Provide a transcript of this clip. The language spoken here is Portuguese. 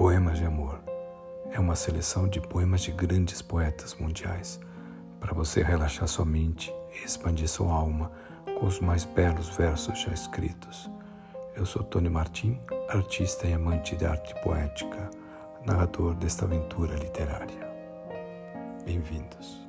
Poemas de Amor é uma seleção de poemas de grandes poetas mundiais para você relaxar sua mente e expandir sua alma com os mais belos versos já escritos. Eu sou Tony Martim, artista e amante de arte poética, narrador desta aventura literária. Bem-vindos.